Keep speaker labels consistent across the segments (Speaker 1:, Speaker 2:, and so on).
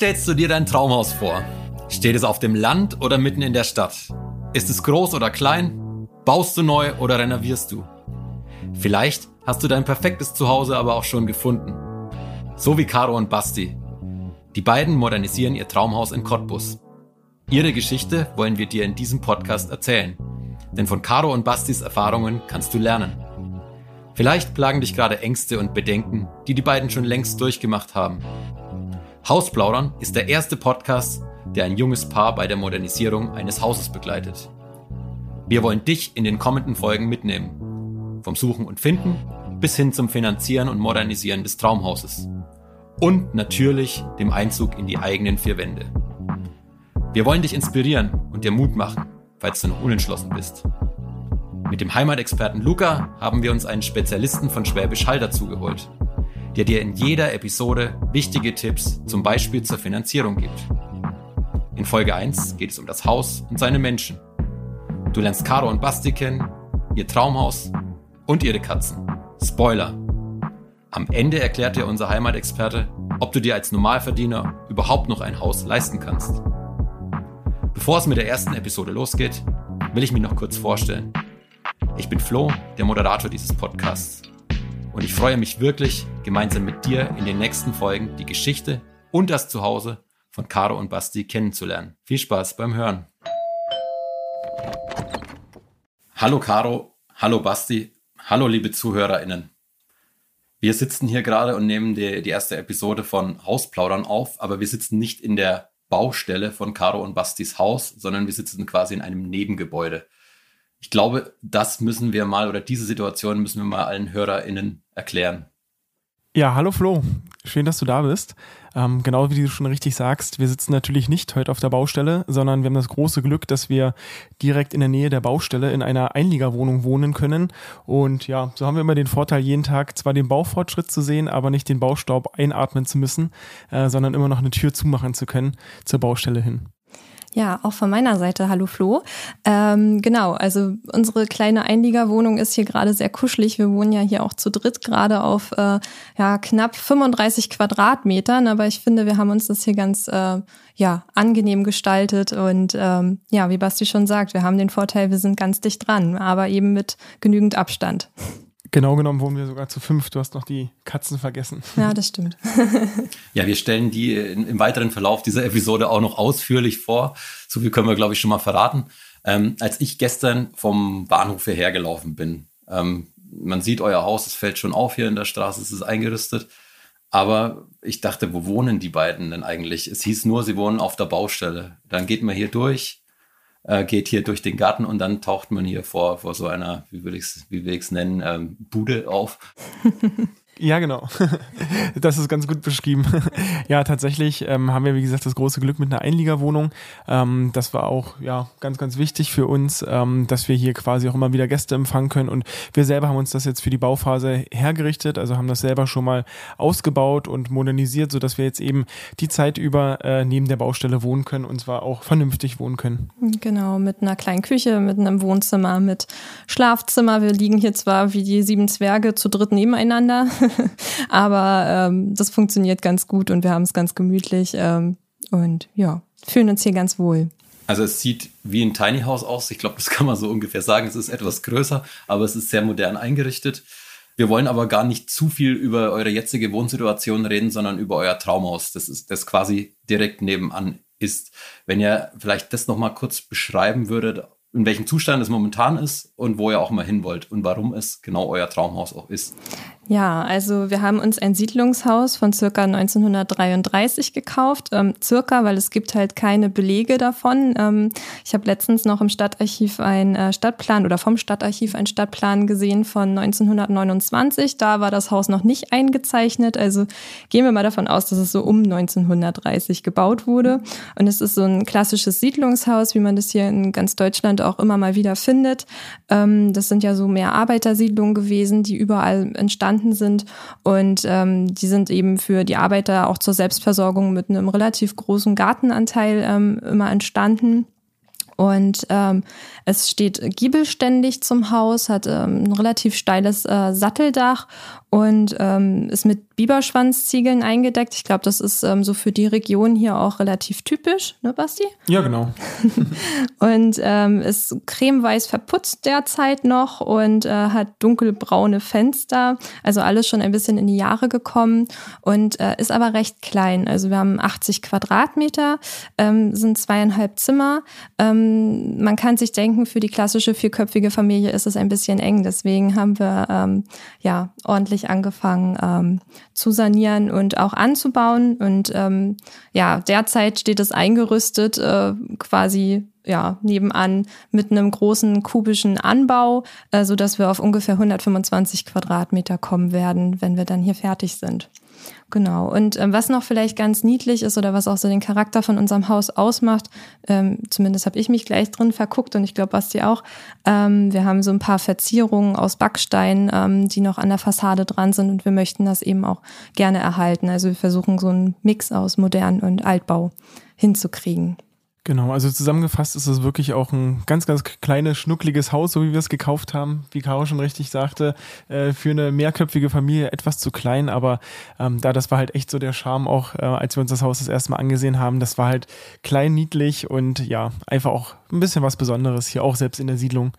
Speaker 1: Stellst du dir dein Traumhaus vor? Steht es auf dem Land oder mitten in der Stadt? Ist es groß oder klein? Baust du neu oder renovierst du? Vielleicht hast du dein perfektes Zuhause aber auch schon gefunden. So wie Caro und Basti. Die beiden modernisieren ihr Traumhaus in Cottbus. Ihre Geschichte wollen wir dir in diesem Podcast erzählen. Denn von Caro und Bastis Erfahrungen kannst du lernen. Vielleicht plagen dich gerade Ängste und Bedenken, die die beiden schon längst durchgemacht haben. Hausplaudern ist der erste Podcast, der ein junges Paar bei der Modernisierung eines Hauses begleitet. Wir wollen dich in den kommenden Folgen mitnehmen. Vom Suchen und Finden bis hin zum Finanzieren und Modernisieren des Traumhauses. Und natürlich dem Einzug in die eigenen vier Wände. Wir wollen dich inspirieren und dir Mut machen, falls du noch unentschlossen bist. Mit dem Heimatexperten Luca haben wir uns einen Spezialisten von Schwäbisch Hall dazugeholt, der dir in jeder Episode wichtige Tipps zum Beispiel zur Finanzierung gibt. In Folge 1 geht es um das Haus und seine Menschen. Du lernst Caro und Basti kennen, ihr Traumhaus und ihre Katzen. Spoiler. Am Ende erklärt dir unser Heimatexperte, ob du dir als Normalverdiener überhaupt noch ein Haus leisten kannst. Bevor es mit der ersten Episode losgeht, will ich mich noch kurz vorstellen. Ich bin Flo, der Moderator dieses Podcasts. Und ich freue mich wirklich, gemeinsam mit dir in den nächsten Folgen die Geschichte und das Zuhause von Caro und Basti kennenzulernen. Viel Spaß beim Hören. Hallo Caro, hallo Basti, hallo liebe ZuhörerInnen. Wir sitzen hier gerade und nehmen die, die erste Episode von Hausplaudern auf, aber wir sitzen nicht in der Baustelle von Caro und Bastis Haus, sondern wir sitzen quasi in einem Nebengebäude. Ich glaube, das müssen wir mal oder diese Situation müssen wir mal allen HörerInnen erklären.
Speaker 2: Ja, hallo Flo. Schön, dass du da bist. Ähm, genau wie du schon richtig sagst, wir sitzen natürlich nicht heute auf der Baustelle, sondern wir haben das große Glück, dass wir direkt in der Nähe der Baustelle in einer Einliegerwohnung wohnen können. Und ja, so haben wir immer den Vorteil, jeden Tag zwar den Baufortschritt zu sehen, aber nicht den Baustaub einatmen zu müssen, äh, sondern immer noch eine Tür zumachen zu können zur Baustelle hin.
Speaker 3: Ja, auch von meiner Seite, hallo Flo. Ähm, genau, also unsere kleine Einliegerwohnung ist hier gerade sehr kuschelig. Wir wohnen ja hier auch zu dritt gerade auf äh, ja, knapp 35 Quadratmetern, aber ich finde, wir haben uns das hier ganz äh, ja, angenehm gestaltet und ähm, ja, wie Basti schon sagt, wir haben den Vorteil, wir sind ganz dicht dran, aber eben mit genügend Abstand.
Speaker 2: Genau genommen wohnen wir sogar zu fünf. Du hast noch die Katzen vergessen.
Speaker 3: Ja, das stimmt.
Speaker 1: ja, wir stellen die im weiteren Verlauf dieser Episode auch noch ausführlich vor. So viel können wir, glaube ich, schon mal verraten. Ähm, als ich gestern vom Bahnhof hierher gelaufen bin, ähm, man sieht euer Haus, es fällt schon auf hier in der Straße, es ist eingerüstet. Aber ich dachte, wo wohnen die beiden denn eigentlich? Es hieß nur, sie wohnen auf der Baustelle. Dann geht man hier durch, äh, geht hier durch den Garten und dann taucht man hier vor, vor so einer, wie will ich es wie will ich's nennen, ähm, Bude auf.
Speaker 2: Ja, genau. Das ist ganz gut beschrieben. Ja, tatsächlich ähm, haben wir, wie gesagt, das große Glück mit einer Einliegerwohnung. Ähm, das war auch ja ganz, ganz wichtig für uns, ähm, dass wir hier quasi auch immer wieder Gäste empfangen können. Und wir selber haben uns das jetzt für die Bauphase hergerichtet, also haben das selber schon mal ausgebaut und modernisiert, sodass wir jetzt eben die Zeit über äh, neben der Baustelle wohnen können und zwar auch vernünftig wohnen können.
Speaker 3: Genau, mit einer kleinen Küche, mit einem Wohnzimmer, mit Schlafzimmer. Wir liegen hier zwar wie die sieben Zwerge zu dritt nebeneinander. Aber ähm, das funktioniert ganz gut und wir haben es ganz gemütlich ähm, und ja, fühlen uns hier ganz wohl.
Speaker 1: Also es sieht wie ein Tiny House aus. Ich glaube, das kann man so ungefähr sagen. Es ist etwas größer, aber es ist sehr modern eingerichtet. Wir wollen aber gar nicht zu viel über eure jetzige Wohnsituation reden, sondern über euer Traumhaus, das ist das quasi direkt nebenan ist. Wenn ihr vielleicht das noch mal kurz beschreiben würdet, in welchem Zustand es momentan ist und wo ihr auch mal hin wollt und warum es genau euer Traumhaus auch ist.
Speaker 3: Ja, also wir haben uns ein Siedlungshaus von circa 1933 gekauft. Ähm, circa, weil es gibt halt keine Belege davon. Ähm, ich habe letztens noch im Stadtarchiv ein äh, Stadtplan oder vom Stadtarchiv ein Stadtplan gesehen von 1929. Da war das Haus noch nicht eingezeichnet. Also gehen wir mal davon aus, dass es so um 1930 gebaut wurde. Und es ist so ein klassisches Siedlungshaus, wie man das hier in ganz Deutschland auch immer mal wieder findet. Ähm, das sind ja so mehr Arbeitersiedlungen gewesen, die überall entstanden entstanden sind. Und ähm, die sind eben für die Arbeiter auch zur Selbstversorgung mit einem relativ großen Gartenanteil ähm, immer entstanden. Und ähm, es steht giebelständig zum Haus, hat ähm, ein relativ steiles äh, Satteldach und ähm, ist mit Biberschwanzziegeln eingedeckt. Ich glaube, das ist ähm, so für die Region hier auch relativ typisch, ne, Basti?
Speaker 2: Ja, genau.
Speaker 3: und ähm, ist cremeweiß verputzt derzeit noch und äh, hat dunkelbraune Fenster. Also alles schon ein bisschen in die Jahre gekommen und äh, ist aber recht klein. Also wir haben 80 Quadratmeter, ähm, sind zweieinhalb Zimmer. Ähm, man kann sich denken, für die klassische vierköpfige Familie ist es ein bisschen eng. Deswegen haben wir ähm, ja ordentlich angefangen ähm, zu sanieren und auch anzubauen. Und ähm, ja, derzeit steht es eingerüstet, äh, quasi ja, nebenan mit einem großen kubischen Anbau, äh, so dass wir auf ungefähr 125 Quadratmeter kommen werden, wenn wir dann hier fertig sind. Genau. Und ähm, was noch vielleicht ganz niedlich ist oder was auch so den Charakter von unserem Haus ausmacht, ähm, zumindest habe ich mich gleich drin verguckt und ich glaube Basti auch, ähm, wir haben so ein paar Verzierungen aus Backstein, ähm, die noch an der Fassade dran sind und wir möchten das eben auch gerne erhalten. Also wir versuchen so einen Mix aus modern und Altbau hinzukriegen.
Speaker 2: Genau, also zusammengefasst ist es wirklich auch ein ganz, ganz kleines, schnuckliges Haus, so wie wir es gekauft haben, wie Caro schon richtig sagte, äh, für eine mehrköpfige Familie etwas zu klein, aber ähm, da das war halt echt so der Charme auch, äh, als wir uns das Haus das erste Mal angesehen haben, das war halt klein, niedlich und ja, einfach auch ein bisschen was Besonderes hier auch selbst in der Siedlung.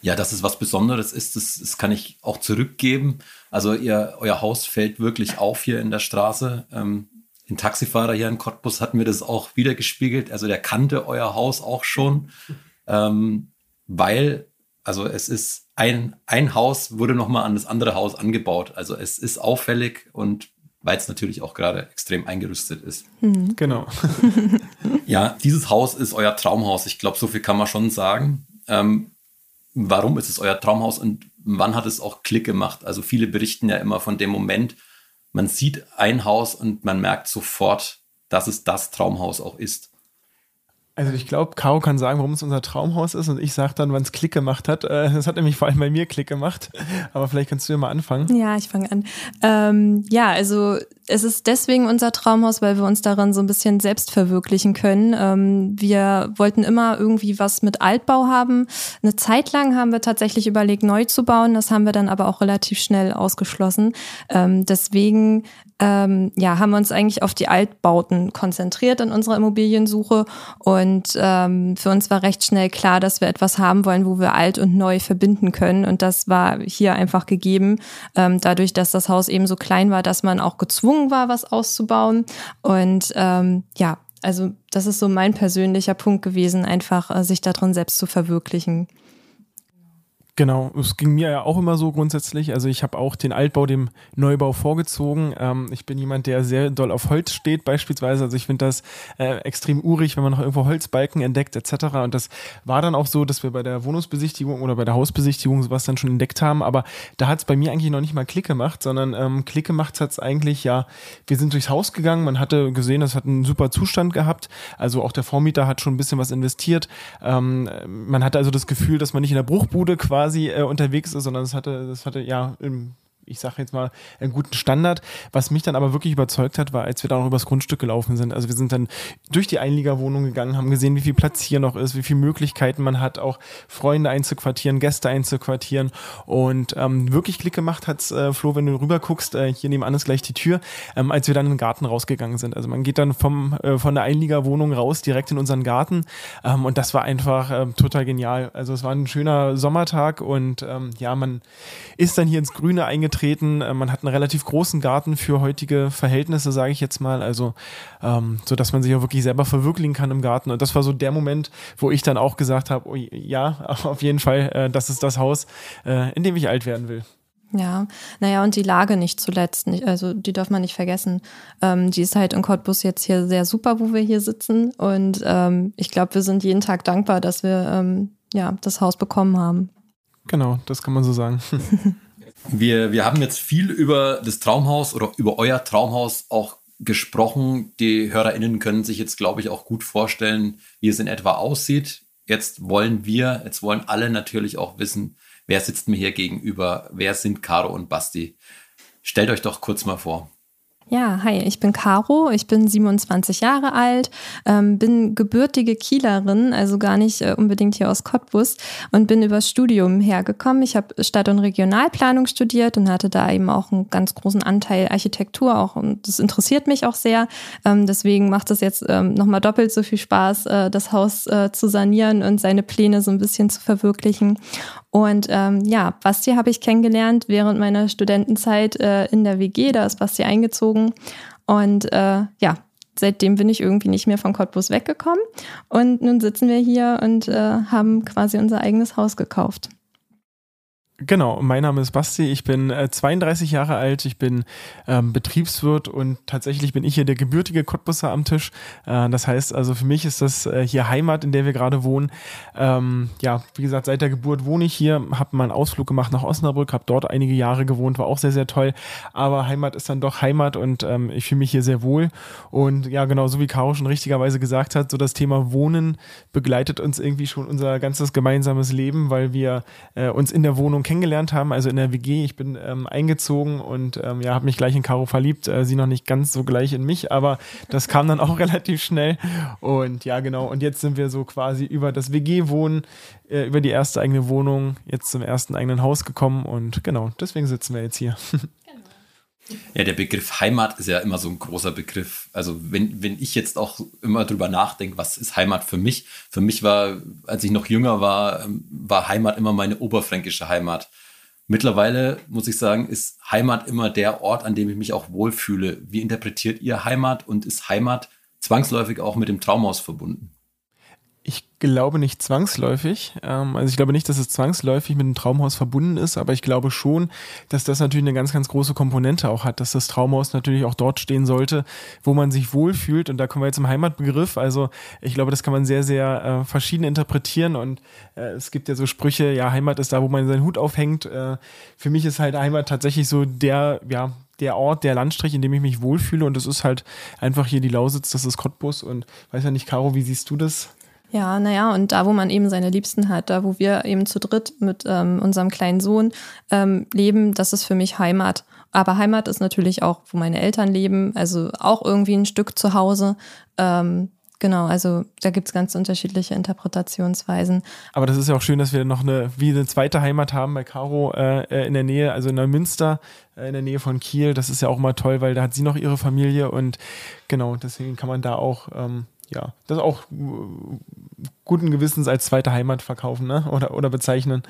Speaker 1: Ja, dass es was Besonderes ist, das, das kann ich auch zurückgeben. Also ihr, euer Haus fällt wirklich auf hier in der Straße. Ähm, den Taxifahrer hier in Cottbus hat mir das auch wieder gespiegelt. Also der kannte euer Haus auch schon, ähm, weil, also es ist ein, ein Haus wurde nochmal an das andere Haus angebaut. Also es ist auffällig und weil es natürlich auch gerade extrem eingerüstet ist.
Speaker 2: Mhm. Genau.
Speaker 1: ja, dieses Haus ist euer Traumhaus. Ich glaube, so viel kann man schon sagen. Ähm, warum ist es euer Traumhaus und wann hat es auch Klick gemacht? Also viele berichten ja immer von dem Moment, man sieht ein Haus und man merkt sofort, dass es das Traumhaus auch ist.
Speaker 2: Also ich glaube, Caro kann sagen, warum es unser Traumhaus ist und ich sage dann, wann es Klick gemacht hat. Äh, das hat nämlich vor allem bei mir Klick gemacht. Aber vielleicht kannst du ja mal anfangen.
Speaker 3: Ja, ich fange an. Ähm, ja, also es ist deswegen unser Traumhaus, weil wir uns darin so ein bisschen selbst verwirklichen können. Ähm, wir wollten immer irgendwie was mit Altbau haben. Eine Zeit lang haben wir tatsächlich überlegt, neu zu bauen. Das haben wir dann aber auch relativ schnell ausgeschlossen. Ähm, deswegen ähm, ja, haben wir uns eigentlich auf die Altbauten konzentriert in unserer Immobiliensuche. Und ähm, für uns war recht schnell klar, dass wir etwas haben wollen, wo wir alt und neu verbinden können. Und das war hier einfach gegeben, ähm, dadurch, dass das Haus eben so klein war, dass man auch gezwungen war, was auszubauen. Und ähm, ja, also das ist so mein persönlicher Punkt gewesen, einfach äh, sich darin selbst zu verwirklichen.
Speaker 2: Genau, es ging mir ja auch immer so grundsätzlich. Also ich habe auch den Altbau dem Neubau vorgezogen. Ähm, ich bin jemand, der sehr doll auf Holz steht beispielsweise. Also ich finde das äh, extrem urig, wenn man noch irgendwo Holzbalken entdeckt etc. Und das war dann auch so, dass wir bei der Wohnungsbesichtigung oder bei der Hausbesichtigung sowas dann schon entdeckt haben. Aber da hat es bei mir eigentlich noch nicht mal Klick gemacht, sondern ähm, Klick gemacht hat es eigentlich, ja, wir sind durchs Haus gegangen, man hatte gesehen, das hat einen super Zustand gehabt. Also auch der Vormieter hat schon ein bisschen was investiert. Ähm, man hatte also das Gefühl, dass man nicht in der Bruchbude quasi quasi äh, unterwegs ist, sondern es hatte, das hatte ja im ich sage jetzt mal, einen guten Standard. Was mich dann aber wirklich überzeugt hat, war, als wir da noch übers Grundstück gelaufen sind. Also wir sind dann durch die Einliegerwohnung gegangen, haben gesehen, wie viel Platz hier noch ist, wie viele Möglichkeiten man hat, auch Freunde einzuquartieren, Gäste einzuquartieren. Und ähm, wirklich Klick gemacht hat's, äh, Flo, wenn du rüber guckst, äh, hier nebenan ist gleich die Tür, ähm, als wir dann in den Garten rausgegangen sind. Also man geht dann vom, äh, von der Einliegerwohnung raus, direkt in unseren Garten. Ähm, und das war einfach äh, total genial. Also es war ein schöner Sommertag und ähm, ja, man ist dann hier ins Grüne eingetreten getreten. Äh, man hat einen relativ großen Garten für heutige Verhältnisse, sage ich jetzt mal. Also, ähm, so dass man sich auch wirklich selber verwirklichen kann im Garten. Und das war so der Moment, wo ich dann auch gesagt habe, oh, ja, auf jeden Fall, äh, das ist das Haus, äh, in dem ich alt werden will.
Speaker 3: Ja, naja, und die Lage nicht zuletzt, also die darf man nicht vergessen. Ähm, die ist halt in Cottbus jetzt hier sehr super, wo wir hier sitzen. Und ähm, ich glaube, wir sind jeden Tag dankbar, dass wir ähm, ja, das Haus bekommen haben.
Speaker 2: Genau, das kann man so sagen.
Speaker 1: Wir, wir haben jetzt viel über das Traumhaus oder über euer Traumhaus auch gesprochen. Die HörerInnen können sich jetzt, glaube ich, auch gut vorstellen, wie es in etwa aussieht. Jetzt wollen wir, jetzt wollen alle natürlich auch wissen, wer sitzt mir hier gegenüber, wer sind Caro und Basti. Stellt euch doch kurz mal vor.
Speaker 3: Ja, hi, ich bin Caro, ich bin 27 Jahre alt, ähm, bin gebürtige Kielerin, also gar nicht äh, unbedingt hier aus Cottbus und bin übers Studium hergekommen. Ich habe Stadt- und Regionalplanung studiert und hatte da eben auch einen ganz großen Anteil Architektur auch und das interessiert mich auch sehr. Ähm, deswegen macht es jetzt ähm, nochmal doppelt so viel Spaß, äh, das Haus äh, zu sanieren und seine Pläne so ein bisschen zu verwirklichen. Und ähm, ja, Basti habe ich kennengelernt während meiner Studentenzeit äh, in der WG, da ist Basti eingezogen. Und äh, ja, seitdem bin ich irgendwie nicht mehr von Cottbus weggekommen. Und nun sitzen wir hier und äh, haben quasi unser eigenes Haus gekauft.
Speaker 2: Genau, mein Name ist Basti, ich bin äh, 32 Jahre alt, ich bin ähm, Betriebswirt und tatsächlich bin ich hier der gebürtige Cottbusser am Tisch. Äh, das heißt also für mich ist das äh, hier Heimat, in der wir gerade wohnen. Ähm, ja, wie gesagt, seit der Geburt wohne ich hier, habe mal einen Ausflug gemacht nach Osnabrück, habe dort einige Jahre gewohnt, war auch sehr, sehr toll. Aber Heimat ist dann doch Heimat und ähm, ich fühle mich hier sehr wohl. Und ja, genau, so wie Caro schon richtigerweise gesagt hat, so das Thema Wohnen begleitet uns irgendwie schon unser ganzes gemeinsames Leben, weil wir äh, uns in der Wohnung kennengelernt haben, also in der WG. Ich bin ähm, eingezogen und ähm, ja, habe mich gleich in Caro verliebt. Äh, sie noch nicht ganz so gleich in mich, aber das kam dann auch relativ schnell. Und ja, genau. Und jetzt sind wir so quasi über das WG-Wohnen, äh, über die erste eigene Wohnung, jetzt zum ersten eigenen Haus gekommen. Und genau, deswegen sitzen wir jetzt hier.
Speaker 1: Ja, der Begriff Heimat ist ja immer so ein großer Begriff. Also wenn, wenn ich jetzt auch immer drüber nachdenke, was ist Heimat für mich? Für mich war, als ich noch jünger war, ähm, war Heimat immer meine oberfränkische Heimat. Mittlerweile muss ich sagen, ist Heimat immer der Ort, an dem ich mich auch wohlfühle. Wie interpretiert ihr Heimat und ist Heimat zwangsläufig auch mit dem Traumhaus verbunden?
Speaker 2: Ich glaube nicht zwangsläufig. Ähm, also ich glaube nicht, dass es zwangsläufig mit dem Traumhaus verbunden ist, aber ich glaube schon, dass das natürlich eine ganz, ganz große Komponente auch hat, dass das Traumhaus natürlich auch dort stehen sollte, wo man sich wohlfühlt. Und da kommen wir jetzt zum Heimatbegriff. Also ich glaube, das kann man sehr, sehr äh, verschieden interpretieren. Und äh, es gibt ja so Sprüche, ja, Heimat ist da, wo man seinen Hut aufhängt. Äh, für mich ist halt Heimat tatsächlich so der, ja, der Ort, der Landstrich, in dem ich mich wohlfühle. Und das ist halt einfach hier die Lausitz, das ist Cottbus. Und weiß ja nicht, Caro, wie siehst du das?
Speaker 3: Ja, naja, und da, wo man eben seine Liebsten hat, da, wo wir eben zu dritt mit ähm, unserem kleinen Sohn ähm, leben, das ist für mich Heimat. Aber Heimat ist natürlich auch, wo meine Eltern leben, also auch irgendwie ein Stück zu Hause. Ähm, genau, also da gibt's ganz unterschiedliche Interpretationsweisen.
Speaker 2: Aber das ist ja auch schön, dass wir noch eine, wie eine zweite Heimat haben bei Caro äh, äh in der Nähe, also in Neumünster, äh, in der Nähe von Kiel. Das ist ja auch mal toll, weil da hat sie noch ihre Familie und genau, deswegen kann man da auch ähm, ja, das auch äh, guten Gewissens als zweite Heimat verkaufen ne? oder, oder bezeichnen.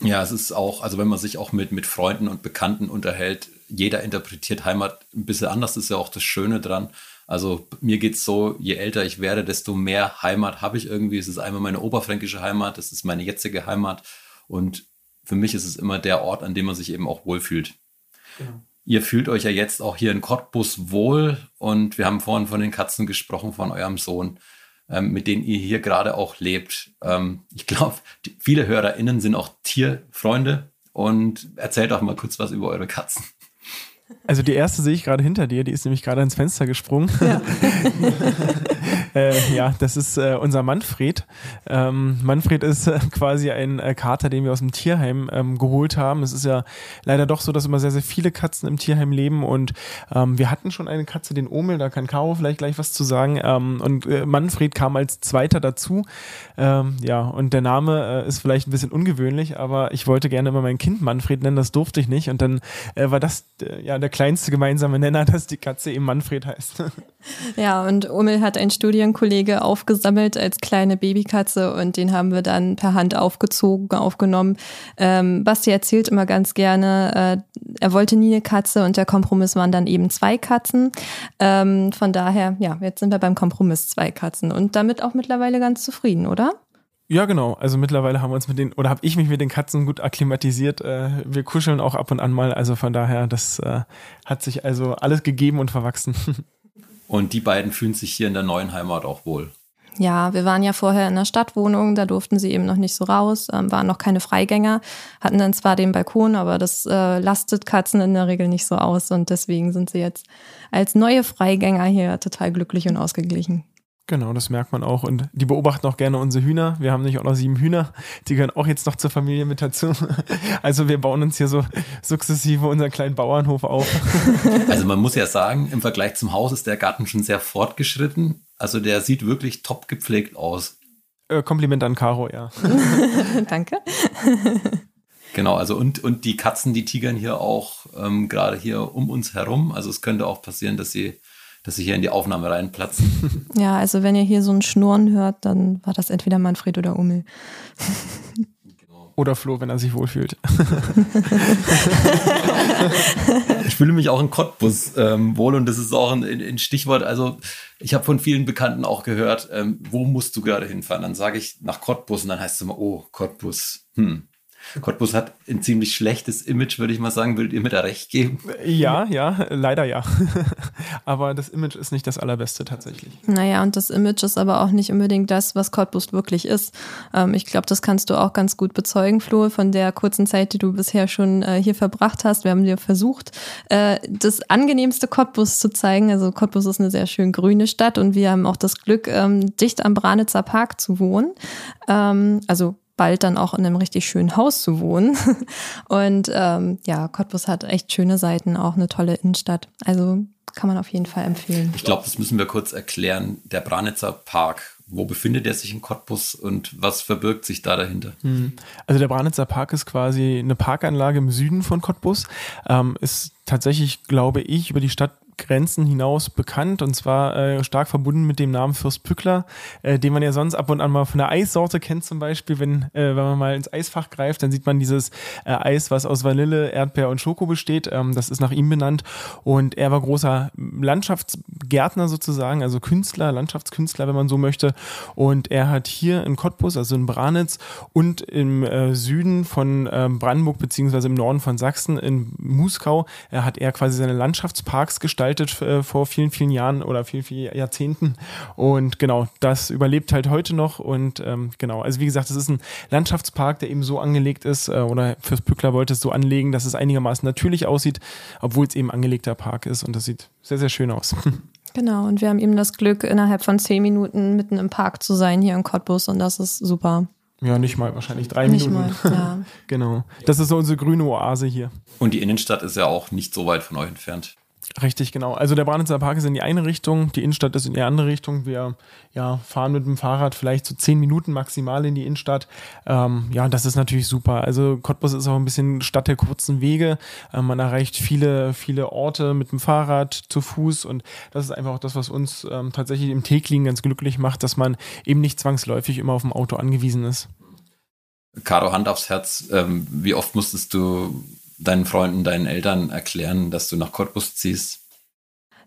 Speaker 1: Ja, es ist auch, also wenn man sich auch mit, mit Freunden und Bekannten unterhält, jeder interpretiert Heimat ein bisschen anders, das ist ja auch das Schöne dran. Also mir geht es so, je älter ich werde, desto mehr Heimat habe ich irgendwie. Es ist einmal meine oberfränkische Heimat, das ist meine jetzige Heimat und für mich ist es immer der Ort, an dem man sich eben auch wohlfühlt. Genau. Ihr fühlt euch ja jetzt auch hier in Cottbus wohl und wir haben vorhin von den Katzen gesprochen, von eurem Sohn, ähm, mit denen ihr hier gerade auch lebt. Ähm, ich glaube, viele HörerInnen sind auch Tierfreunde und erzählt auch mal kurz was über eure Katzen.
Speaker 2: Also die erste sehe ich gerade hinter dir, die ist nämlich gerade ins Fenster gesprungen. Ja, äh, ja das ist äh, unser Manfred. Ähm, Manfred ist äh, quasi ein äh, Kater, den wir aus dem Tierheim ähm, geholt haben. Es ist ja leider doch so, dass immer sehr, sehr viele Katzen im Tierheim leben und ähm, wir hatten schon eine Katze, den Omel, da kann Caro vielleicht gleich was zu sagen. Ähm, und äh, Manfred kam als zweiter dazu. Ähm, ja, und der Name äh, ist vielleicht ein bisschen ungewöhnlich, aber ich wollte gerne immer mein Kind Manfred nennen, das durfte ich nicht. Und dann war das ja der kleinste gemeinsame Nenner, dass die Katze eben Manfred heißt.
Speaker 3: Ja, und Omel hat ein Studienkollege aufgesammelt als kleine Babykatze und den haben wir dann per Hand aufgezogen, aufgenommen. Ähm, Basti erzählt immer ganz gerne, äh, er wollte nie eine Katze und der Kompromiss waren dann eben zwei Katzen. Ähm, von daher, ja, jetzt sind wir beim Kompromiss zwei Katzen und damit auch mittlerweile ganz zufrieden, oder?
Speaker 2: Ja, genau. Also mittlerweile haben wir uns mit den, oder habe ich mich mit den Katzen gut akklimatisiert. Äh, wir kuscheln auch ab und an mal. Also von daher, das äh, hat sich also alles gegeben und verwachsen.
Speaker 1: Und die beiden fühlen sich hier in der neuen Heimat auch wohl.
Speaker 3: Ja, wir waren ja vorher in der Stadtwohnung, da durften sie eben noch nicht so raus, ähm, waren noch keine Freigänger, hatten dann zwar den Balkon, aber das äh, lastet Katzen in der Regel nicht so aus und deswegen sind sie jetzt als neue Freigänger hier total glücklich und ausgeglichen.
Speaker 2: Genau, das merkt man auch. Und die beobachten auch gerne unsere Hühner. Wir haben nämlich auch noch sieben Hühner. Die gehören auch jetzt noch zur Familie mit dazu. Also wir bauen uns hier so sukzessive unseren kleinen Bauernhof auf.
Speaker 1: Also man muss ja sagen, im Vergleich zum Haus ist der Garten schon sehr fortgeschritten. Also der sieht wirklich top gepflegt aus.
Speaker 2: Äh, Kompliment an Caro, ja.
Speaker 3: Danke.
Speaker 1: Genau, also und, und die Katzen, die tigern hier auch ähm, gerade hier um uns herum. Also es könnte auch passieren, dass sie dass sie hier in die Aufnahme reinplatzen.
Speaker 3: Ja, also wenn ihr hier so ein Schnurren hört, dann war das entweder Manfred oder Ummel.
Speaker 2: Oder Flo, wenn er sich wohlfühlt.
Speaker 1: ich fühle mich auch in Cottbus ähm, wohl und das ist auch ein, ein Stichwort. Also ich habe von vielen Bekannten auch gehört, ähm, wo musst du gerade hinfahren? Dann sage ich nach Cottbus und dann heißt es immer, oh, Cottbus. Hm. Cottbus hat ein ziemlich schlechtes Image, würde ich mal sagen. Würdet ihr mir da recht geben?
Speaker 2: Ja, ja, leider ja. aber das Image ist nicht das allerbeste tatsächlich.
Speaker 3: Naja, und das Image ist aber auch nicht unbedingt das, was Cottbus wirklich ist. Ähm, ich glaube, das kannst du auch ganz gut bezeugen, Flo, von der kurzen Zeit, die du bisher schon äh, hier verbracht hast. Wir haben dir versucht, äh, das angenehmste Cottbus zu zeigen. Also Cottbus ist eine sehr schön grüne Stadt und wir haben auch das Glück, ähm, dicht am Branitzer Park zu wohnen. Ähm, also bald dann auch in einem richtig schönen Haus zu wohnen. Und ähm, ja, Cottbus hat echt schöne Seiten, auch eine tolle Innenstadt. Also kann man auf jeden Fall empfehlen.
Speaker 1: Ich glaube, das müssen wir kurz erklären. Der Branitzer Park, wo befindet er sich in Cottbus und was verbirgt sich da dahinter?
Speaker 2: Hm. Also der Branitzer Park ist quasi eine Parkanlage im Süden von Cottbus. Ähm, ist tatsächlich, glaube ich, über die Stadt Grenzen hinaus bekannt und zwar äh, stark verbunden mit dem Namen Fürst Pückler, äh, den man ja sonst ab und an mal von der Eissorte kennt zum Beispiel, wenn, äh, wenn man mal ins Eisfach greift, dann sieht man dieses äh, Eis, was aus Vanille, Erdbeer und Schoko besteht. Ähm, das ist nach ihm benannt und er war großer Landschaftsgärtner sozusagen, also Künstler, Landschaftskünstler, wenn man so möchte und er hat hier in Cottbus, also in Branitz und im äh, Süden von äh, Brandenburg beziehungsweise im Norden von Sachsen in Muskau, hat er quasi seine Landschaftsparks gestaltet gestaltet äh, vor vielen, vielen Jahren oder vielen, vielen Jahrzehnten. Und genau, das überlebt halt heute noch. Und ähm, genau, also wie gesagt, es ist ein Landschaftspark, der eben so angelegt ist, äh, oder fürs Pückler wollte es so anlegen, dass es einigermaßen natürlich aussieht, obwohl es eben angelegter Park ist. Und das sieht sehr, sehr schön aus.
Speaker 3: Genau, und wir haben eben das Glück, innerhalb von zehn Minuten mitten im Park zu sein hier in Cottbus und das ist super.
Speaker 2: Ja, nicht mal, wahrscheinlich drei
Speaker 3: nicht
Speaker 2: Minuten.
Speaker 3: Mal, ja.
Speaker 2: genau. Das ist so unsere grüne Oase hier.
Speaker 1: Und die Innenstadt ist ja auch nicht so weit von euch entfernt.
Speaker 2: Richtig, genau. Also der Branitzer Park ist in die eine Richtung, die Innenstadt ist in die andere Richtung. Wir ja, fahren mit dem Fahrrad vielleicht so zehn Minuten maximal in die Innenstadt. Ähm, ja, das ist natürlich super. Also Cottbus ist auch ein bisschen Stadt der kurzen Wege. Ähm, man erreicht viele, viele Orte mit dem Fahrrad, zu Fuß und das ist einfach auch das, was uns ähm, tatsächlich im Täglichen ganz glücklich macht, dass man eben nicht zwangsläufig immer auf dem Auto angewiesen ist.
Speaker 1: Caro, Hand aufs Herz, ähm, wie oft musstest du deinen Freunden, deinen Eltern erklären, dass du nach Cottbus ziehst?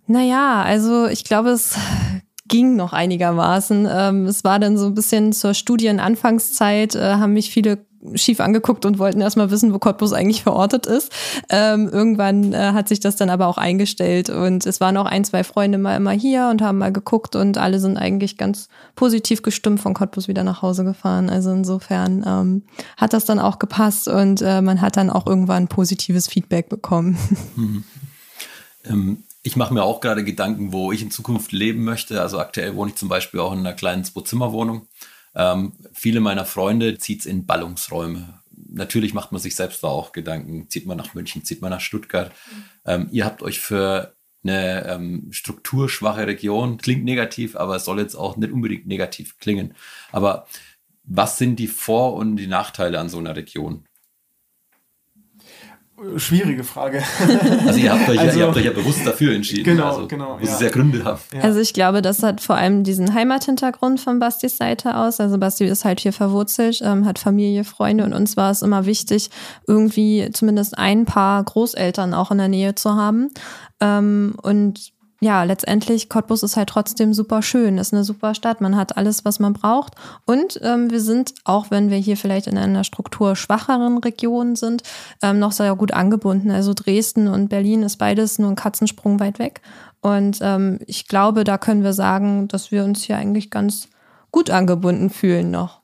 Speaker 3: Naja, also ich glaube, es ging noch einigermaßen. Ähm, es war dann so ein bisschen zur Studienanfangszeit, äh, haben mich viele schief angeguckt und wollten erstmal wissen, wo Cottbus eigentlich verortet ist. Ähm, irgendwann äh, hat sich das dann aber auch eingestellt und es waren auch ein, zwei Freunde mal immer hier und haben mal geguckt und alle sind eigentlich ganz positiv gestimmt von Cottbus wieder nach Hause gefahren. Also insofern ähm, hat das dann auch gepasst und äh, man hat dann auch irgendwann positives Feedback bekommen.
Speaker 1: Mhm. Ähm, ich mache mir auch gerade Gedanken, wo ich in Zukunft leben möchte. Also aktuell wohne ich zum Beispiel auch in einer kleinen Zwei-Zimmer-Wohnung. Ähm, viele meiner Freunde zieht es in Ballungsräume. Natürlich macht man sich selbst da auch Gedanken. Zieht man nach München, zieht man nach Stuttgart. Mhm. Ähm, ihr habt euch für eine ähm, strukturschwache Region, klingt negativ, aber es soll jetzt auch nicht unbedingt negativ klingen. Aber was sind die Vor- und die Nachteile an so einer Region?
Speaker 2: Schwierige Frage.
Speaker 1: Also ihr habt euch, also, ja, ihr habt euch ja bewusst dafür entschieden.
Speaker 2: Genau,
Speaker 1: also,
Speaker 2: genau.
Speaker 1: Muss ja. es ja Gründe haben.
Speaker 3: Ja. Also ich glaube, das hat vor allem diesen Heimathintergrund von Bastis Seite aus. Also Basti ist halt hier verwurzelt, ähm, hat Familie, Freunde und uns war es immer wichtig, irgendwie zumindest ein paar Großeltern auch in der Nähe zu haben. Ähm, und ja, letztendlich, Cottbus ist halt trotzdem super schön, ist eine super Stadt, man hat alles, was man braucht. Und ähm, wir sind, auch wenn wir hier vielleicht in einer strukturschwacheren Region sind, ähm, noch sehr gut angebunden. Also Dresden und Berlin ist beides nur ein Katzensprung weit weg. Und ähm, ich glaube, da können wir sagen, dass wir uns hier eigentlich ganz gut angebunden fühlen noch.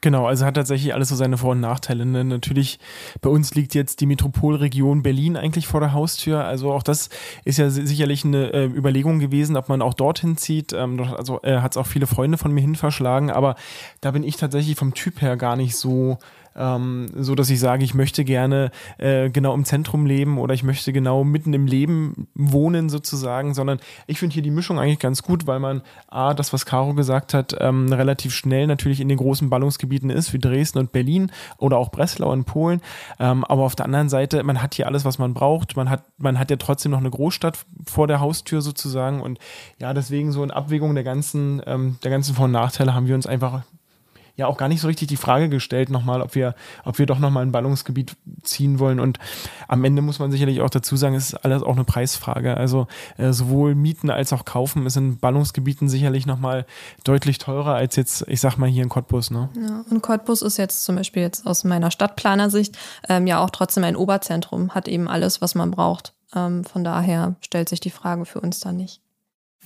Speaker 2: Genau, also hat tatsächlich alles so seine Vor- und Nachteile. Ne? Natürlich, bei uns liegt jetzt die Metropolregion Berlin eigentlich vor der Haustür. Also auch das ist ja sicherlich eine äh, Überlegung gewesen, ob man auch dorthin zieht. Ähm, also äh, hat es auch viele Freunde von mir hin verschlagen, aber da bin ich tatsächlich vom Typ her gar nicht so ähm, so dass ich sage, ich möchte gerne äh, genau im Zentrum leben oder ich möchte genau mitten im Leben wohnen sozusagen, sondern ich finde hier die Mischung eigentlich ganz gut, weil man A, das, was Caro gesagt hat, ähm, relativ schnell natürlich in den großen Ballungsgebieten ist, wie Dresden und Berlin oder auch Breslau in Polen. Ähm, aber auf der anderen Seite, man hat hier alles, was man braucht. Man hat, man hat ja trotzdem noch eine Großstadt vor der Haustür sozusagen. Und ja, deswegen so in Abwägung der ganzen, ähm, der ganzen Vor- und Nachteile haben wir uns einfach ja auch gar nicht so richtig die Frage gestellt nochmal, ob wir, ob wir doch nochmal ein Ballungsgebiet ziehen wollen. Und am Ende muss man sicherlich auch dazu sagen, es ist alles auch eine Preisfrage. Also äh, sowohl Mieten als auch Kaufen ist in Ballungsgebieten sicherlich nochmal deutlich teurer als jetzt, ich sag mal, hier in Cottbus. Ne?
Speaker 3: Ja, und Cottbus ist jetzt zum Beispiel jetzt aus meiner Stadtplanersicht ähm, ja auch trotzdem ein Oberzentrum, hat eben alles, was man braucht. Ähm, von daher stellt sich die Frage für uns da nicht.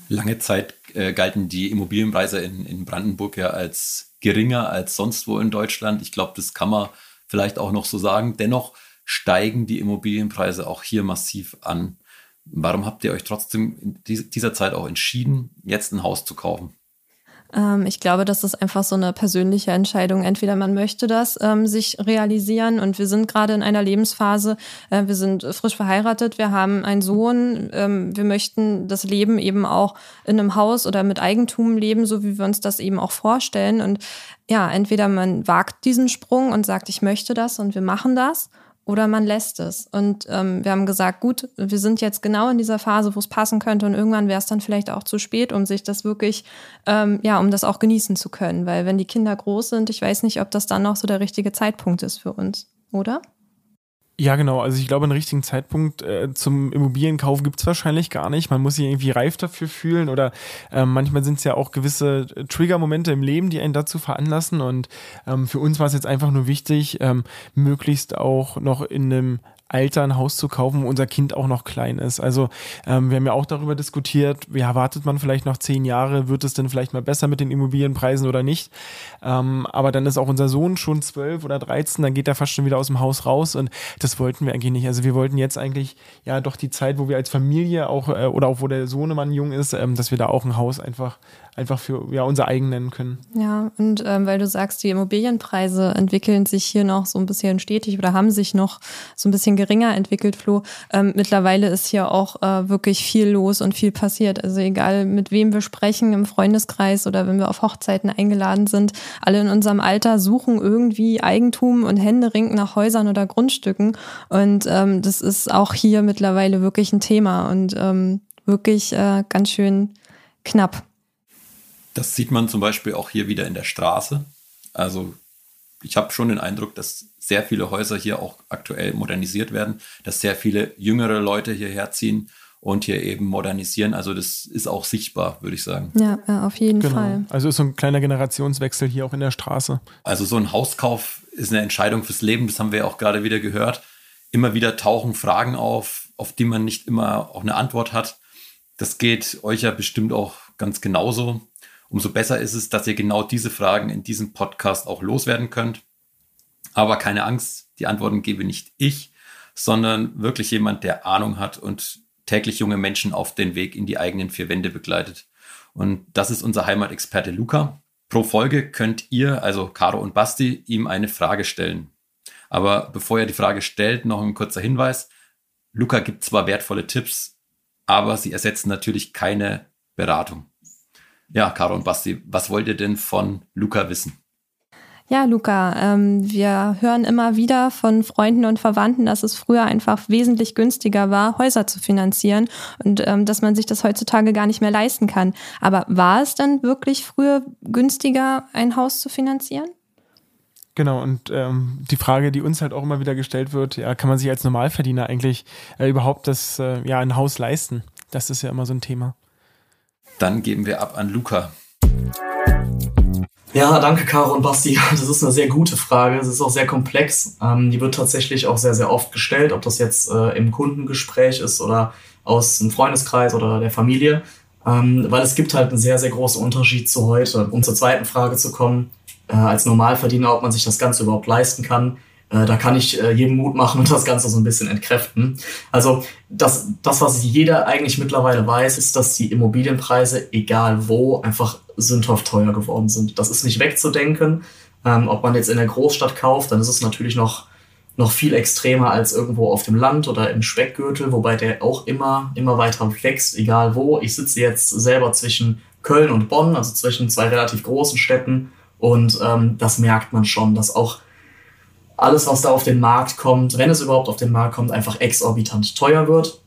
Speaker 1: Lange Zeit äh, galten die Immobilienpreise in, in Brandenburg ja als geringer als sonst wo in Deutschland. Ich glaube, das kann man vielleicht auch noch so sagen. Dennoch steigen die Immobilienpreise auch hier massiv an. Warum habt ihr euch trotzdem in dieser Zeit auch entschieden, jetzt ein Haus zu kaufen?
Speaker 3: Ähm, ich glaube, das ist einfach so eine persönliche Entscheidung. Entweder man möchte das ähm, sich realisieren und wir sind gerade in einer Lebensphase, äh, wir sind frisch verheiratet, wir haben einen Sohn, ähm, wir möchten das Leben eben auch in einem Haus oder mit Eigentum leben, so wie wir uns das eben auch vorstellen. Und ja, entweder man wagt diesen Sprung und sagt, ich möchte das und wir machen das oder man lässt es. Und ähm, wir haben gesagt, gut, wir sind jetzt genau in dieser Phase, wo es passen könnte und irgendwann wäre es dann vielleicht auch zu spät, um sich das wirklich, ähm, ja, um das auch genießen zu können. Weil wenn die Kinder groß sind, ich weiß nicht, ob das dann noch so der richtige Zeitpunkt ist für uns, oder?
Speaker 2: Ja, genau. Also ich glaube, einen richtigen Zeitpunkt äh, zum Immobilienkauf gibt's wahrscheinlich gar nicht. Man muss sich irgendwie reif dafür fühlen oder äh, manchmal sind es ja auch gewisse Trigger-Momente im Leben, die einen dazu veranlassen. Und ähm, für uns war es jetzt einfach nur wichtig, ähm, möglichst auch noch in einem Alter ein Haus zu kaufen, wo unser Kind auch noch klein ist. Also ähm, wir haben ja auch darüber diskutiert, ja, wartet man vielleicht noch zehn Jahre, wird es denn vielleicht mal besser mit den Immobilienpreisen oder nicht? Ähm, aber dann ist auch unser Sohn schon zwölf oder dreizehn, dann geht er fast schon wieder aus dem Haus raus und das wollten wir eigentlich nicht. Also wir wollten jetzt eigentlich ja doch die Zeit, wo wir als Familie auch äh, oder auch wo der Sohnemann jung ist, ähm, dass wir da auch ein Haus einfach einfach für ja, unser eigen nennen können.
Speaker 3: Ja, und ähm, weil du sagst, die Immobilienpreise entwickeln sich hier noch so ein bisschen stetig oder haben sich noch so ein bisschen geringer entwickelt, Flo. Ähm, mittlerweile ist hier auch äh, wirklich viel los und viel passiert. Also egal, mit wem wir sprechen im Freundeskreis oder wenn wir auf Hochzeiten eingeladen sind, alle in unserem Alter suchen irgendwie Eigentum und händeringend nach Häusern oder Grundstücken. Und ähm, das ist auch hier mittlerweile wirklich ein Thema und ähm, wirklich äh, ganz schön knapp.
Speaker 1: Das sieht man zum Beispiel auch hier wieder in der Straße. Also ich habe schon den Eindruck, dass sehr viele Häuser hier auch aktuell modernisiert werden, dass sehr viele jüngere Leute hierher ziehen und hier eben modernisieren. Also das ist auch sichtbar, würde ich sagen.
Speaker 3: Ja, auf jeden genau. Fall.
Speaker 2: Also ist so ein kleiner Generationswechsel hier auch in der Straße.
Speaker 1: Also so ein Hauskauf ist eine Entscheidung fürs Leben, das haben wir auch gerade wieder gehört. Immer wieder tauchen Fragen auf, auf die man nicht immer auch eine Antwort hat. Das geht euch ja bestimmt auch ganz genauso umso besser ist es, dass ihr genau diese Fragen in diesem Podcast auch loswerden könnt. Aber keine Angst, die Antworten gebe nicht ich, sondern wirklich jemand, der Ahnung hat und täglich junge Menschen auf den Weg in die eigenen vier Wände begleitet. Und das ist unser Heimatexperte Luca. Pro Folge könnt ihr, also Caro und Basti, ihm eine Frage stellen. Aber bevor er die Frage stellt, noch ein kurzer Hinweis. Luca gibt zwar wertvolle Tipps, aber sie ersetzen natürlich keine Beratung. Ja, Caro und Basti, was wollt ihr denn von Luca wissen?
Speaker 3: Ja, Luca, ähm, wir hören immer wieder von Freunden und Verwandten, dass es früher einfach wesentlich günstiger war, Häuser zu finanzieren und ähm, dass man sich das heutzutage gar nicht mehr leisten kann. Aber war es dann wirklich früher günstiger, ein Haus zu finanzieren?
Speaker 2: Genau, und ähm, die Frage, die uns halt auch immer wieder gestellt wird, ja, kann man sich als Normalverdiener eigentlich äh, überhaupt das, äh, ja, ein Haus leisten? Das ist ja immer so ein Thema.
Speaker 1: Dann geben wir ab an Luca.
Speaker 4: Ja, danke Caro und Basti. Das ist eine sehr gute Frage. Es ist auch sehr komplex. Ähm, die wird tatsächlich auch sehr, sehr oft gestellt, ob das jetzt äh, im Kundengespräch ist oder aus einem Freundeskreis oder der Familie. Ähm, weil es gibt halt einen sehr, sehr großen Unterschied zu heute. Um zur zweiten Frage zu kommen, äh, als Normalverdiener, ob man sich das Ganze überhaupt leisten kann. Äh, da kann ich äh, jedem Mut machen und das Ganze so ein bisschen entkräften. Also das, das, was jeder eigentlich mittlerweile weiß, ist, dass die Immobilienpreise, egal wo, einfach sündhaft teuer geworden sind. Das ist nicht wegzudenken. Ähm, ob man jetzt in der Großstadt kauft, dann ist es natürlich noch, noch viel extremer als irgendwo auf dem Land oder im Speckgürtel, wobei der auch immer, immer weiter wächst, egal wo. Ich sitze jetzt selber zwischen Köln und Bonn, also zwischen zwei relativ großen Städten. Und ähm, das merkt man schon, dass auch alles, was da auf den Markt kommt, wenn es überhaupt auf den Markt kommt, einfach exorbitant teuer wird.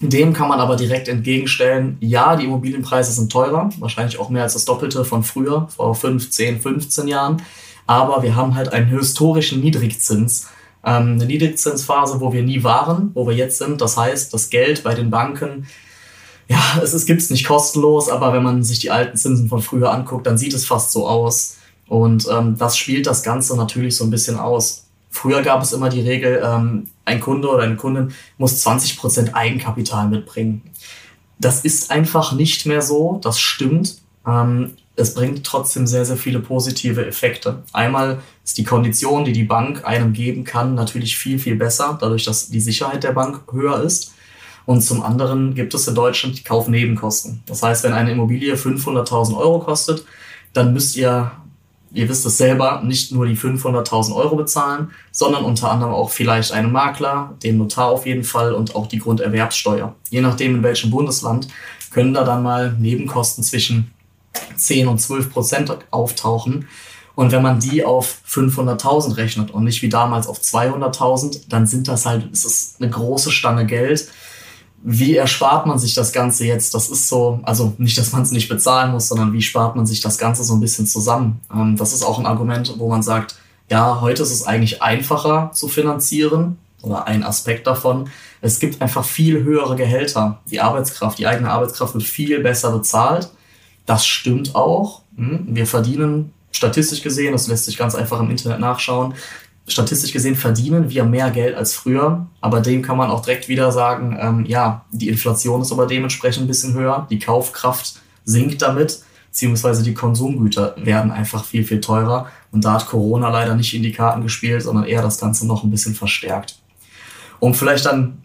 Speaker 4: Dem kann man aber direkt entgegenstellen, ja, die Immobilienpreise sind teurer, wahrscheinlich auch mehr als das Doppelte von früher, vor 15, 15 Jahren. Aber wir haben halt einen historischen Niedrigzins, ähm, eine Niedrigzinsphase, wo wir nie waren, wo wir jetzt sind. Das heißt, das Geld bei den Banken, ja, es gibt es nicht kostenlos, aber wenn man sich die alten Zinsen von früher anguckt, dann sieht es fast so aus. Und ähm, das spielt das Ganze natürlich so ein bisschen aus. Früher gab es immer die Regel, ähm, ein Kunde oder eine Kundin muss 20% Eigenkapital mitbringen. Das ist einfach nicht mehr so, das stimmt. Ähm, es bringt trotzdem sehr, sehr viele positive Effekte. Einmal ist die Kondition, die die Bank einem geben kann, natürlich viel, viel besser, dadurch, dass die Sicherheit der Bank höher ist. Und zum anderen gibt es in Deutschland die Kaufnebenkosten. Das heißt, wenn eine Immobilie 500.000 Euro kostet, dann müsst ihr ihr wisst es selber, nicht nur die 500.000 Euro bezahlen, sondern unter anderem auch vielleicht einen Makler, den Notar auf jeden Fall und auch die Grunderwerbssteuer. Je nachdem, in welchem Bundesland, können da dann mal Nebenkosten zwischen 10 und 12 Prozent auftauchen. Und wenn man die auf 500.000 rechnet und nicht wie damals auf 200.000, dann sind das halt, ist es eine große Stange Geld wie erspart man sich das Ganze jetzt? Das ist so, also nicht, dass man es nicht bezahlen muss, sondern wie spart man sich das Ganze so ein bisschen zusammen? Ähm, das ist auch ein Argument, wo man sagt, ja, heute ist es eigentlich einfacher zu finanzieren oder ein Aspekt davon. Es gibt einfach viel höhere Gehälter. Die Arbeitskraft, die eigene Arbeitskraft wird viel besser bezahlt. Das stimmt auch. Hm, wir verdienen statistisch gesehen, das lässt sich ganz einfach im Internet nachschauen, statistisch gesehen verdienen wir mehr Geld als früher, aber dem kann man auch direkt wieder sagen, ähm, ja, die Inflation ist aber dementsprechend ein bisschen höher, die Kaufkraft sinkt damit, beziehungsweise die Konsumgüter werden einfach viel, viel teurer und da hat Corona leider nicht in die Karten gespielt, sondern eher das Ganze noch ein bisschen verstärkt. Um vielleicht dann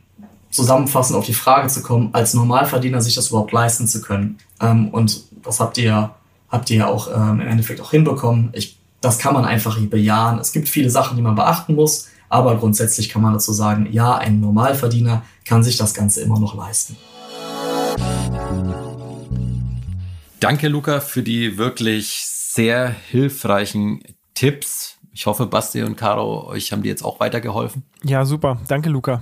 Speaker 4: zusammenfassend auf die Frage zu kommen, als Normalverdiener sich das überhaupt leisten zu können. Ähm, und das habt ihr, habt ihr ja auch ähm, im Endeffekt auch hinbekommen. Ich das kann man einfach bejahen. Es gibt viele Sachen, die man beachten muss, aber grundsätzlich kann man dazu sagen, ja, ein Normalverdiener kann sich das Ganze immer noch leisten.
Speaker 1: Danke, Luca, für die wirklich sehr hilfreichen Tipps. Ich hoffe, Basti und Caro, euch haben die jetzt auch weitergeholfen.
Speaker 2: Ja, super. Danke, Luca.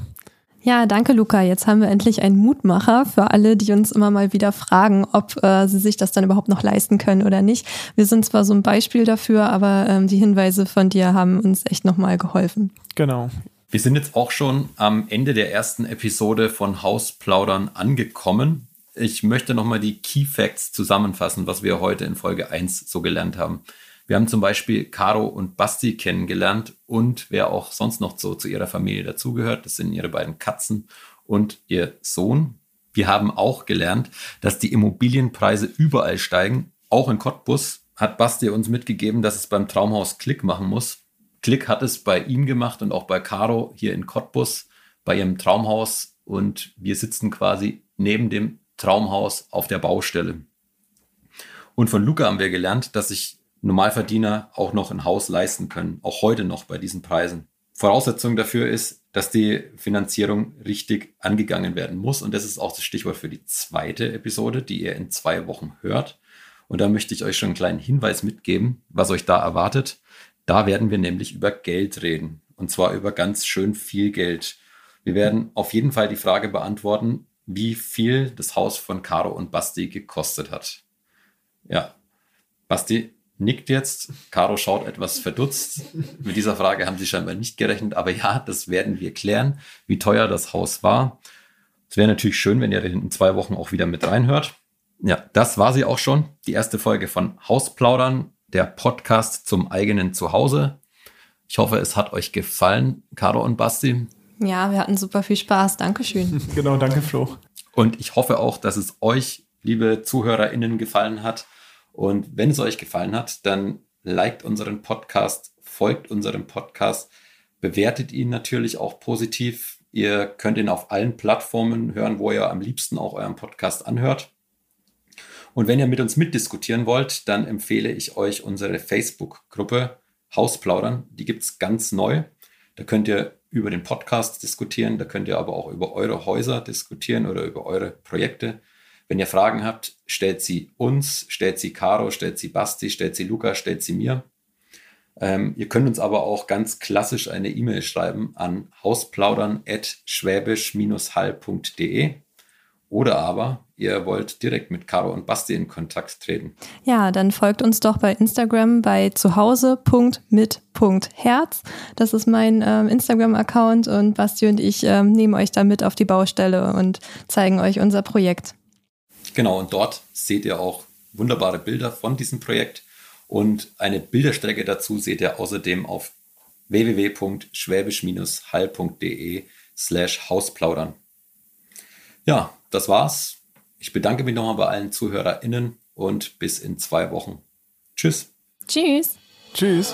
Speaker 3: Ja, danke Luca. Jetzt haben wir endlich einen Mutmacher für alle, die uns immer mal wieder fragen, ob äh, sie sich das dann überhaupt noch leisten können oder nicht. Wir sind zwar so ein Beispiel dafür, aber ähm, die Hinweise von dir haben uns echt nochmal geholfen.
Speaker 2: Genau.
Speaker 1: Wir sind jetzt auch schon am Ende der ersten Episode von Hausplaudern angekommen. Ich möchte nochmal die Key Facts zusammenfassen, was wir heute in Folge 1 so gelernt haben. Wir haben zum Beispiel Caro und Basti kennengelernt und wer auch sonst noch so zu ihrer Familie dazugehört. Das sind ihre beiden Katzen und ihr Sohn. Wir haben auch gelernt, dass die Immobilienpreise überall steigen. Auch in Cottbus hat Basti uns mitgegeben, dass es beim Traumhaus Klick machen muss. Klick hat es bei ihm gemacht und auch bei Caro hier in Cottbus bei ihrem Traumhaus und wir sitzen quasi neben dem Traumhaus auf der Baustelle. Und von Luca haben wir gelernt, dass sich Normalverdiener auch noch ein Haus leisten können, auch heute noch bei diesen Preisen. Voraussetzung dafür ist, dass die Finanzierung richtig angegangen werden muss. Und das ist auch das Stichwort für die zweite Episode, die ihr in zwei Wochen hört. Und da möchte ich euch schon einen kleinen Hinweis mitgeben, was euch da erwartet. Da werden wir nämlich über Geld reden. Und zwar über ganz schön viel Geld. Wir werden auf jeden Fall die Frage beantworten, wie viel das Haus von Caro und Basti gekostet hat. Ja, Basti, nickt jetzt. Caro schaut etwas verdutzt. Mit dieser Frage haben sie scheinbar nicht gerechnet. Aber ja, das werden wir klären, wie teuer das Haus war. Es wäre natürlich schön, wenn ihr in zwei Wochen auch wieder mit reinhört. Ja, das war sie auch schon. Die erste Folge von Hausplaudern, der Podcast zum eigenen Zuhause. Ich hoffe, es hat euch gefallen, Caro und Basti.
Speaker 3: Ja, wir hatten super viel Spaß. Dankeschön.
Speaker 2: genau, danke, Flo.
Speaker 1: Und ich hoffe auch, dass es euch, liebe ZuhörerInnen, gefallen hat. Und wenn es euch gefallen hat, dann liked unseren Podcast, folgt unserem Podcast, bewertet ihn natürlich auch positiv. Ihr könnt ihn auf allen Plattformen hören, wo ihr am liebsten auch euren Podcast anhört. Und wenn ihr mit uns mitdiskutieren wollt, dann empfehle ich euch unsere Facebook-Gruppe Hausplaudern. Die gibt es ganz neu. Da könnt ihr über den Podcast diskutieren, da könnt ihr aber auch über eure Häuser diskutieren oder über eure Projekte. Wenn ihr Fragen habt, stellt sie uns, stellt sie Caro, stellt sie Basti, stellt sie Luca, stellt sie mir. Ähm, ihr könnt uns aber auch ganz klassisch eine E-Mail schreiben an hausplaudern.schwäbisch-hall.de oder aber ihr wollt direkt mit Caro und Basti in Kontakt treten.
Speaker 3: Ja, dann folgt uns doch bei Instagram bei zuhause.mit.herz. Das ist mein ähm, Instagram-Account und Basti und ich ähm, nehmen euch da mit auf die Baustelle und zeigen euch unser Projekt.
Speaker 1: Genau, und dort seht ihr auch wunderbare Bilder von diesem Projekt und eine Bilderstrecke dazu seht ihr außerdem auf www.schwäbisch-hall.de slash Hausplaudern. Ja, das war's. Ich bedanke mich nochmal bei allen ZuhörerInnen und bis in zwei Wochen. Tschüss.
Speaker 3: Tschüss.
Speaker 2: Tschüss.